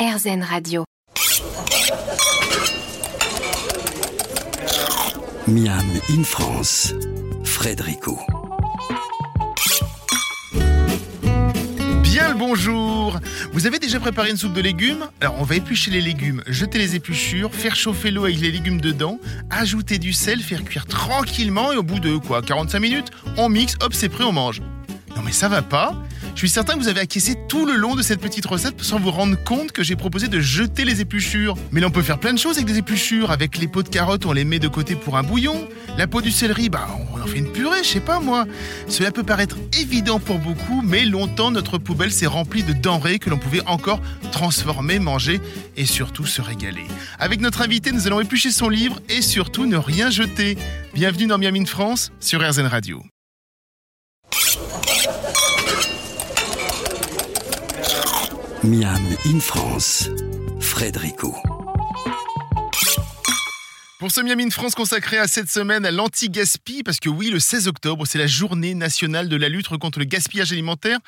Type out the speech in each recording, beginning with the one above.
RZN Radio. Miam in France, Frédérico. Bien le bonjour Vous avez déjà préparé une soupe de légumes? Alors on va éplucher les légumes, jeter les épluchures, faire chauffer l'eau avec les légumes dedans, ajouter du sel, faire cuire tranquillement et au bout de quoi? 45 minutes, on mixe, hop c'est prêt, on mange. Non mais ça va pas Je suis certain que vous avez acquiescé tout le long de cette petite recette sans vous rendre compte que j'ai proposé de jeter les épluchures. Mais là on peut faire plein de choses avec des épluchures. Avec les pots de carottes, on les met de côté pour un bouillon. La peau du céleri, bah on en fait une purée, je sais pas moi. Cela peut paraître évident pour beaucoup, mais longtemps notre poubelle s'est remplie de denrées que l'on pouvait encore transformer, manger et surtout se régaler. Avec notre invité, nous allons éplucher son livre et surtout ne rien jeter. Bienvenue dans Miami France sur RZN Radio. Miam in France, Frédérico. Pour ce Miami de France consacré à cette semaine à l'anti-gaspi, parce que oui, le 16 octobre, c'est la journée nationale de la lutte contre le gaspillage alimentaire,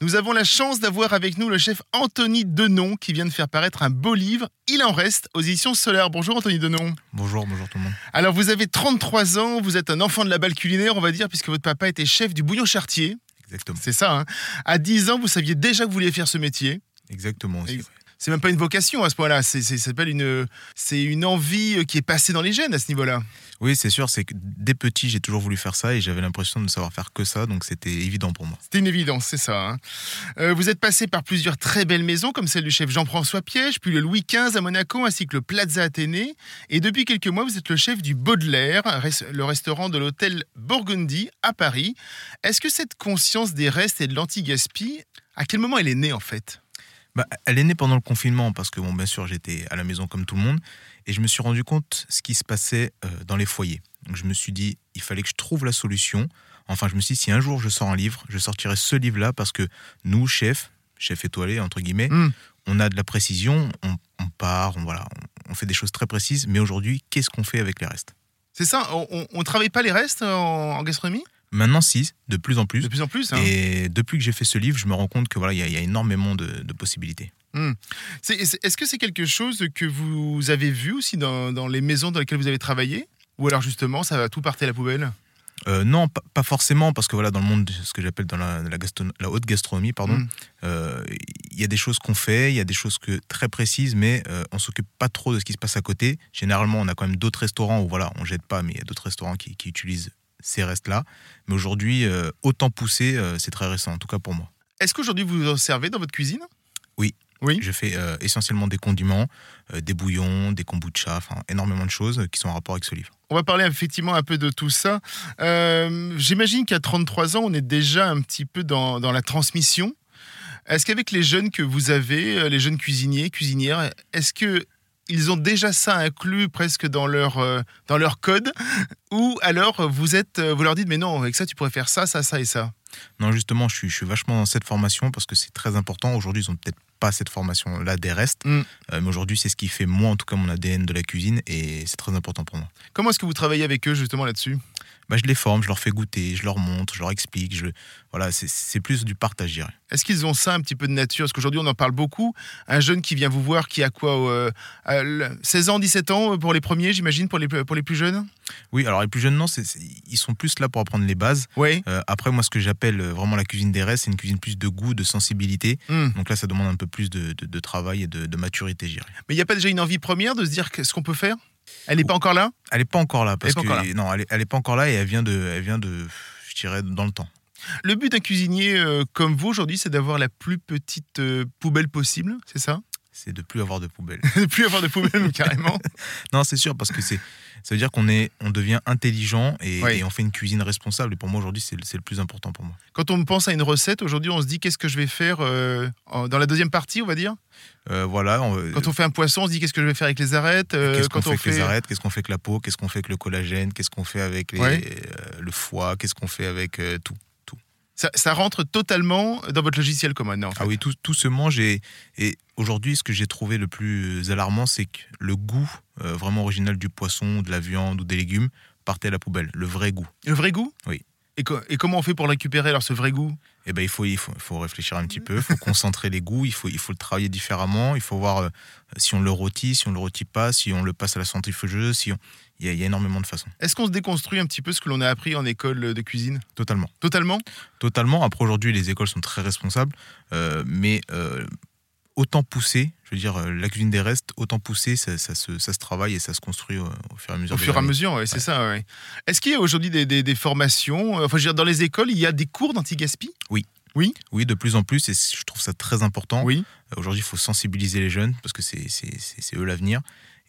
nous avons la chance d'avoir avec nous le chef Anthony Denon qui vient de faire paraître un beau livre, Il en reste, aux éditions Solaire. Bonjour Anthony Denon. Bonjour, bonjour tout le monde. Alors vous avez 33 ans, vous êtes un enfant de la balle culinaire, on va dire, puisque votre papa était chef du bouillon chartier. Exactement. C'est ça, hein À 10 ans, vous saviez déjà que vous vouliez faire ce métier. Exactement C'est même pas une vocation à ce point-là, c'est s'appelle une, c'est une envie euh, qui est passée dans les gènes à ce niveau-là. Oui, c'est sûr, c'est que dès petit, j'ai toujours voulu faire ça et j'avais l'impression de ne savoir faire que ça, donc c'était évident pour moi. C'était une évidence, c'est ça. hein. Euh, vous êtes passé par plusieurs très belles maisons, comme celle du chef Jean-François Piège, puis le Louis XV à Monaco, ainsi que le Plaza Athénée. Et depuis quelques mois, vous êtes le chef du Baudelaire, le restaurant de l'hôtel Burgundy à Paris. Est-ce que cette conscience des restes et de l'anti-gaspi, à quel moment elle est née en fait? Bah, elle est née pendant le confinement parce que, bon, bien sûr, j'étais à la maison comme tout le monde et je me suis rendu compte ce qui se passait euh, dans les foyers. Donc je me suis dit, il fallait que je trouve la solution. Enfin, je me suis dit, si un jour je sors un livre, je sortirai ce livre-là parce que nous, chefs, chefs étoilés, entre guillemets, Hmm. on a de la précision, on, on part, on, voilà, on, on fait des choses très précises, mais aujourd'hui, qu'est-ce qu'on fait avec les restes? C'est ça On ne travaille pas les restes en, en gastronomie? Maintenant, si, de plus en plus. De plus en plus. hein. Et depuis que j'ai fait ce livre, je me rends compte que voilà, il y, a- il y a énormément de, de possibilités. C'est- Est-ce que c'est quelque chose que vous avez vu aussi dans, dans les maisons dans lesquelles vous avez travaillé? Ou alors justement, ça va tout partir à la poubelle? Euh, non, pas, pas forcément, parce que voilà, dans le monde, de ce que j'appelle dans la, la, gaston- la haute gastronomie, pardon, Mm. euh, il y a des choses qu'on fait, il y a des choses que très précises, mais euh, on s'occupe pas trop de ce qui se passe à côté. Généralement, on a quand même d'autres restaurants où voilà, on jette pas, mais il y a d'autres restaurants qui, qui utilisent ces restes-là. Mais aujourd'hui, euh, autant pousser, euh, c'est très récent, en tout cas pour moi. Est-ce qu'aujourd'hui vous en servez dans votre cuisine? Oui. Oui. Je fais euh, essentiellement des condiments, des bouillons, des kombucha, enfin énormément de choses qui sont en rapport avec ce livre. On va parler effectivement un peu de tout ça. J'imagine qu'à 33 ans, on est déjà un petit peu dans, dans la transmission. Est-ce qu'avec les jeunes que vous avez, les jeunes cuisiniers, cuisinières, est-ce que ils ont déjà ça inclus presque dans leur, euh, dans leur code Ou alors vous, êtes, euh, vous leur dites, mais non, avec ça, tu pourrais faire ça, ça, ça et ça Non, justement, je suis, je suis vachement dans cette formation parce que c'est très important. Aujourd'hui, ils ont peut-être pas cette formation-là des restes, Mm. Euh, mais aujourd'hui, c'est ce qui fait moi, en tout cas, mon ADN de la cuisine et c'est très important pour moi. Comment est-ce que vous travaillez avec eux justement là-dessus? Bah, je les forme, je leur fais goûter, je leur montre, je leur explique. Je... Voilà, c'est- plus du partage. Est-ce qu'ils ont ça un petit peu de nature? Parce qu'aujourd'hui, on en parle beaucoup. Un jeune qui vient vous voir, qui a quoi euh, à l- 16 ans, 17 ans pour les premiers, j'imagine, pour les, pour les plus jeunes? Oui, alors les plus jeunes, non, ils sont plus là pour apprendre les bases. Oui. Euh, après, moi, ce que j'appelle euh, vraiment la cuisine des restes, c'est une cuisine plus de goût, de sensibilité. Hmm. Donc là, ça demande un peu plus de, de- de travail et de, de maturité, je dirais. Mais il n'y a pas déjà une envie première de se dire ce qu'on peut faire? Elle n'est pas encore là? Elle n'est pas encore là. Parce Elle est que, pas encore là. Non, elle est, elle est pas encore là et elle vient de, elle vient de, je dirais, dans le temps. Le but d'un cuisinier euh, comme vous aujourd'hui, c'est d'avoir la plus petite euh, poubelle possible, c'est ça? C'est de plus avoir de poubelle. De plus avoir de poubelle, carrément. non, c'est sûr, parce que c'est, ça veut dire qu'on est, on devient intelligent et, Oui. et on fait une cuisine responsable. Et pour moi, aujourd'hui, c'est, le- plus important pour moi. Quand on pense à une recette, aujourd'hui, on se dit qu'est-ce que je vais faire euh, dans la deuxième partie, on va dire? Euh, voilà. on- Quand on fait un poisson, on se dit qu'est-ce que je vais faire avec les arêtes euh, Qu'est-ce qu'on fait on avec les arêtes Qu'est-ce qu'on fait avec la peau Qu'est-ce qu'on fait avec le collagène Qu'est-ce qu'on fait avec les- Ouais. euh, le foie Qu'est-ce qu'on fait avec euh, tout Ça, ça rentre totalement dans votre logiciel comme maintenant. en fait? Ah oui, tout, tout se mange et, et aujourd'hui, ce que j'ai trouvé le plus alarmant, c'est que le goût euh, vraiment original du poisson, de la viande ou des légumes partait à la poubelle, le vrai goût. Le vrai goût? Et, co- et comment on fait pour récupérer alors ce vrai goût? Eh ben, il faut, il faut, il faut réfléchir un petit peu, il faut concentrer les goûts, il faut, il faut le travailler différemment, il faut voir euh, si on le rôtit, si on le rôtit pas, si on le passe à la centrifugeuse, si on... il, y a, il y a énormément de façons. Est-ce qu'on se déconstruit un petit peu ce que l'on a appris en école de cuisine? Totalement. Totalement? Totalement. Après, aujourd'hui, les écoles sont très responsables, euh, mais euh, autant pousser, je veux dire, euh, la cuisine des restes, autant pousser, ça, ça se, ça se travaille et ça se construit au, au fur et à mesure. Au fur et à mesure, ouais, c'est Ouais. ça. ouais. Est-ce qu'il y a aujourd'hui des, des- des formations euh, Enfin, je veux dire, dans les écoles, il y a des cours d'anti-gaspi? Oui, de plus en plus, et je trouve ça très important. Oui. Euh, Aujourd'hui, il faut sensibiliser les jeunes parce que c'est eux l'avenir.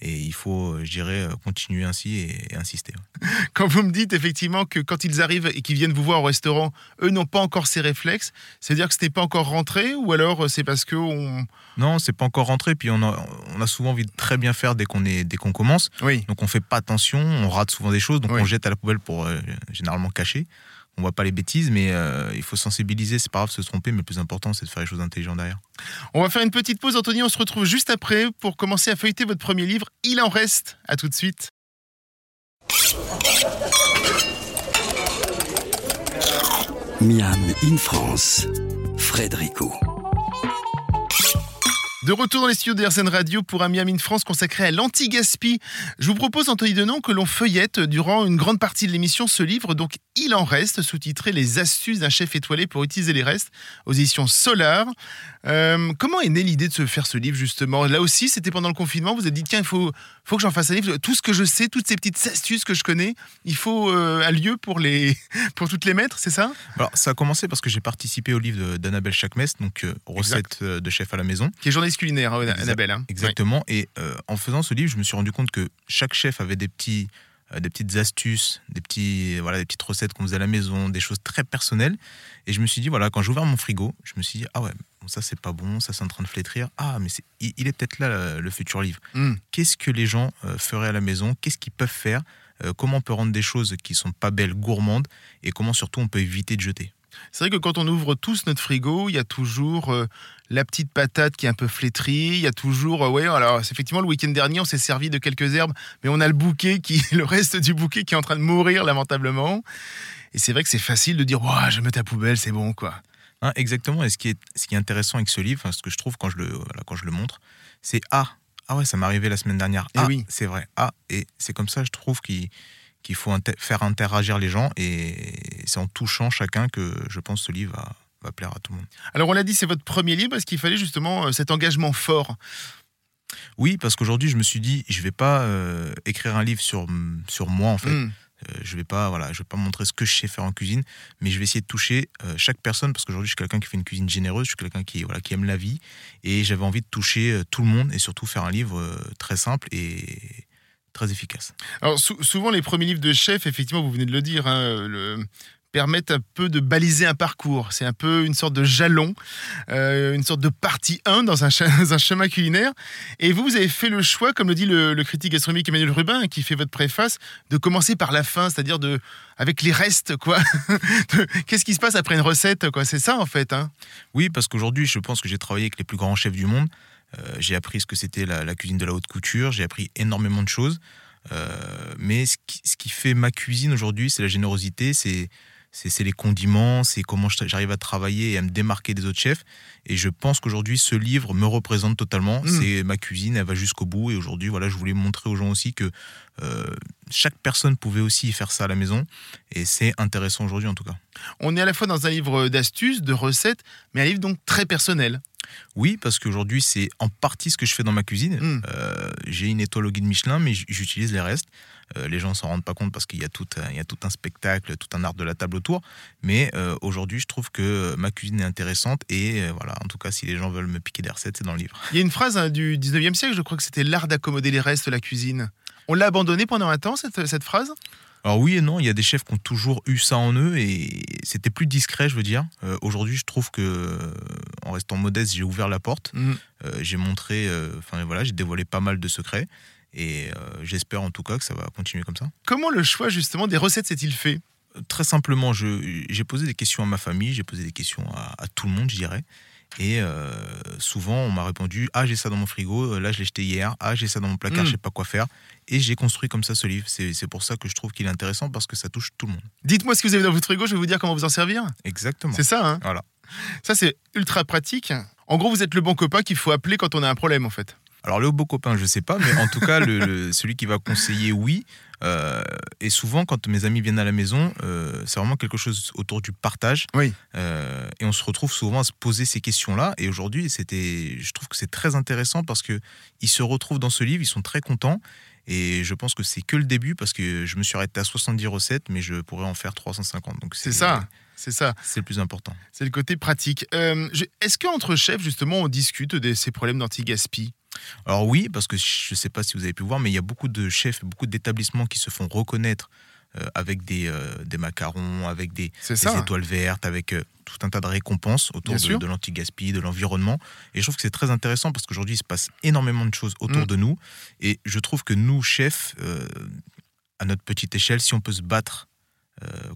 Et il faut, euh, je dirais, euh, continuer ainsi et, et insister. Quand vous me dites effectivement que quand ils arrivent et qu'ils viennent vous voir au restaurant, eux n'ont pas encore ces réflexes, c'est-à-dire que ce n'est pas encore rentré ou alors euh, c'est parce que on... Non, c'est pas encore rentré. Puis on a, on a souvent envie de très bien faire dès qu'on est, dès qu'on commence. Oui. Donc on fait pas attention, on rate souvent des choses, donc Oui. on jette à la poubelle pour euh, généralement cacher. On voit pas les bêtises, mais euh, il faut sensibiliser. C'est pas grave de se tromper, mais le plus important, c'est de faire les choses intelligentes derrière. On va faire une petite pause, Anthony. On se retrouve juste après pour commencer à feuilleter votre premier livre. Il en reste. À tout de suite. Miam in France, Frédérico. De retour dans les studios de RZN Radio pour un Miami France consacré à l'anti-gaspi. Je vous propose, Anthony Denon, que l'on feuillette durant une grande partie de l'émission ce livre, donc Il en reste, sous-titré Les astuces d'un chef étoilé pour utiliser les restes, aux éditions Solar. Euh, comment est née l'idée de se faire ce livre, justement? Là aussi, c'était pendant le confinement, vous vous êtes dit, tiens, il faut, faut que j'en fasse un livre. Tout ce que je sais, toutes ces petites astuces que je connais, il faut euh, un lieu pour, les, pour toutes les mettre, c'est ça? Alors ça a commencé parce que j'ai participé au livre d'Annabelle Chakmes, donc euh, recettes euh, de chef à la maison. Qui est journaliste culinaire, hein, Annabelle. hein. Exactement. Et en faisant ce livre, je me suis rendu compte que chaque chef avait des petits, des petites astuces, des petits, voilà, des petites recettes qu'on faisait à la maison, des choses très personnelles. Et je me suis dit voilà, quand j'ai ouvert mon frigo, je me suis dit ah ouais, ça c'est pas bon, ça c'est en train de flétrir. Ah mais il, il est peut-être là le, futur livre. Ouais. Hmm. Qu'est-ce que les gens euh, feraient à la maison? Qu'est-ce qu'ils peuvent faire? Euh, Comment on peut rendre des choses qui sont pas belles gourmandes? Et comment surtout on peut éviter de jeter? C'est vrai que quand on ouvre tous notre frigo, il y a toujours euh, la petite patate qui est un peu flétrie. Il y a toujours, euh, ouais, alors effectivement le week-end dernier, on s'est servi de quelques herbes, mais on a le bouquet qui, le reste du bouquet qui est en train de mourir lamentablement. Et c'est vrai que c'est facile de dire, Ouah, je mets ta poubelle, c'est bon quoi. Hein, exactement. Et ce qui, est, ce qui est intéressant avec ce livre, enfin, ce que je trouve quand je le, voilà, quand je le montre, c'est ah, ah ouais, ça m'est arrivé la semaine dernière. Ah, oui. c'est vrai. Ah, et c'est comme ça, je trouve qu'il qu'il faut inter- faire interagir les gens et c'est en touchant chacun que je pense que ce livre va, va plaire à tout le monde. Alors on l'a dit, c'est votre premier livre parce qu'il fallait justement euh, cet engagement fort? Oui, parce qu'aujourd'hui, je me suis dit, je vais pas euh, écrire un livre sur, sur moi en fait. Hmm. Euh, je vais pas voilà je vais pas montrer ce que je sais faire en cuisine mais je vais essayer de toucher euh, chaque personne parce qu'aujourd'hui je suis quelqu'un qui fait une cuisine généreuse je suis quelqu'un qui voilà qui aime la vie et j'avais envie de toucher euh, tout le monde et surtout faire un livre très simple et très efficace. Alors sou- souvent les premiers livres de chef, effectivement, vous venez de le dire, hein, le- permettent un peu de baliser un parcours. C'est un peu une sorte de jalon, euh, une sorte de partie 1 dans un, dans un chemin culinaire. Et vous, vous avez fait le choix, comme le dit le, critique gastronomique Emmanuel Rubin, qui fait votre préface, de commencer par la fin, c'est-à-dire de avec les restes, quoi. Qu'est-ce qui se passe après une recette, quoi? C'est ça, en fait. Hein oui parce qu'aujourd'hui je pense que j'ai travaillé avec les plus grands chefs du monde Euh, j'ai appris ce que c'était la, la cuisine de la haute couture j'ai appris énormément de choses Euh, mais ce qui, ce qui fait ma cuisine aujourd'hui c'est la générosité c'est c'est les condiments, c'est comment j'arrive à travailler et à me démarquer des autres chefs. Et je pense qu'aujourd'hui, ce livre me représente totalement. Mm. C'est ma cuisine, elle va jusqu'au bout. Et aujourd'hui, voilà, je voulais montrer aux gens aussi que euh, chaque personne pouvait aussi faire ça à la maison. Et c'est intéressant aujourd'hui, en tout cas. On est à la fois dans un livre d'astuces, de recettes, mais un livre donc très personnel. Oui, parce qu'aujourd'hui, c'est en partie ce que je fais dans ma cuisine. Mm. Euh, J'ai une étoile au guide Michelin, mais j'utilise les restes. Euh, les gens s'en rendent pas compte parce qu'il y, a tout un- il y a tout un spectacle, tout un art de la table autour. Mais euh, aujourd'hui, je trouve que ma cuisine est intéressante. Et euh, voilà, en tout cas, si les gens veulent me piquer des recettes, c'est dans le livre. Il y a une phrase hein, du 19e siècle, je crois que c'était l'art d'accommoder les restes, la cuisine. On l'a abandonnée pendant un temps, cette, cette phrase? Alors oui et non, il y a des chefs qui ont toujours eu ça en eux et c'était plus discret, je veux dire. Euh, Aujourd'hui, je trouve que, euh, en restant modeste, j'ai ouvert la porte. Mm. Euh, j'ai montré, euh, enfin voilà, j'ai dévoilé pas mal de secrets et j'espère en tout cas que ça va continuer comme ça. Comment le choix justement des recettes s'est-il fait? Très simplement, j'ai posé des questions à ma famille, j'ai posé des questions à, à tout le monde, je dirais. Et euh, souvent, on m'a répondu Ah, j'ai ça dans mon frigo, euh, là, je l'ai jeté hier. Ah, j'ai ça dans mon placard, Mm. je sais pas quoi faire. Et j'ai construit comme ça ce livre. C'est c'est pour ça que je trouve qu'il est intéressant parce que ça touche tout le monde. Dites-moi ce que vous avez dans votre frigo, je vais vous dire comment vous en servir. Exactement. C'est ça, hein? Voilà. Ça, c'est ultra pratique. En gros, vous êtes le bon copain qu'il faut appeler quand on a un problème, en fait. Alors, le beau copain, je sais pas, mais en tout cas, le, le- celui qui va conseiller, oui. Euh, et souvent, quand mes amis viennent à la maison, euh, c'est vraiment quelque chose autour du partage. Oui. Euh, et on se retrouve souvent à se poser ces questions-là. Et aujourd'hui, c'était, je trouve que c'est très intéressant parce que ils se retrouvent dans ce livre, ils sont très contents. Et je pense que c'est que le début parce que je me suis arrêté à 70 recettes, mais je pourrais en faire 350. Donc C'est ça, c'est ça. C'est le plus important. C'est le côté pratique. Je- Est-ce qu'entre chefs, justement, on discute de ces problèmes d'anti-gaspi? Alors oui, parce que je ne sais pas si vous avez pu voir, mais il y a beaucoup de chefs, beaucoup d'établissements qui se font reconnaître euh, avec des, euh, des macarons, avec des, étoiles vertes, avec euh, tout un tas de récompenses autour Bien de, l'anti-gaspi, de l'environnement. Et je trouve que c'est très intéressant parce qu'aujourd'hui, il se passe énormément de choses autour Mm. de nous. Et je trouve que nous, chefs, à notre petite échelle, si on peut se battre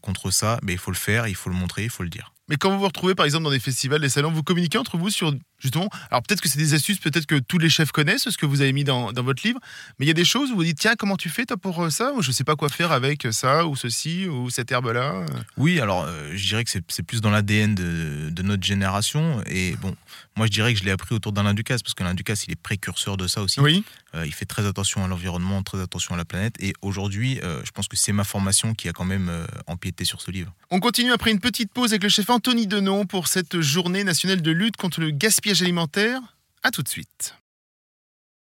contre ça, mais il faut le faire, il faut le montrer, il faut le dire. Mais quand vous vous retrouvez, par exemple, dans des festivals, des salons, vous communiquez entre vous sur, justement, alors peut-être que c'est des astuces, peut-être que tous les chefs connaissent ce que vous avez mis dans, dans votre livre, mais il y a des choses où vous dites, tiens, comment tu fais toi pour euh, ça? Ou je sais pas quoi faire avec ça, ou ceci, ou cette herbe-là? Oui, alors euh, je dirais que c'est plus dans l'ADN de, de notre génération. Et bon, moi je dirais que je l'ai appris autour d'Alain Ducasse, parce qu'Alain Ducasse, il est précurseur de ça aussi. Oui. Euh, il fait très attention à l'environnement, très attention à la planète. Et aujourd'hui, euh, je pense que c'est ma formation qui a quand même empiété sur ce livre. On continue après une petite pause avec le chef Anthony Denon pour cette journée nationale de lutte contre le gaspillage alimentaire. À tout de suite.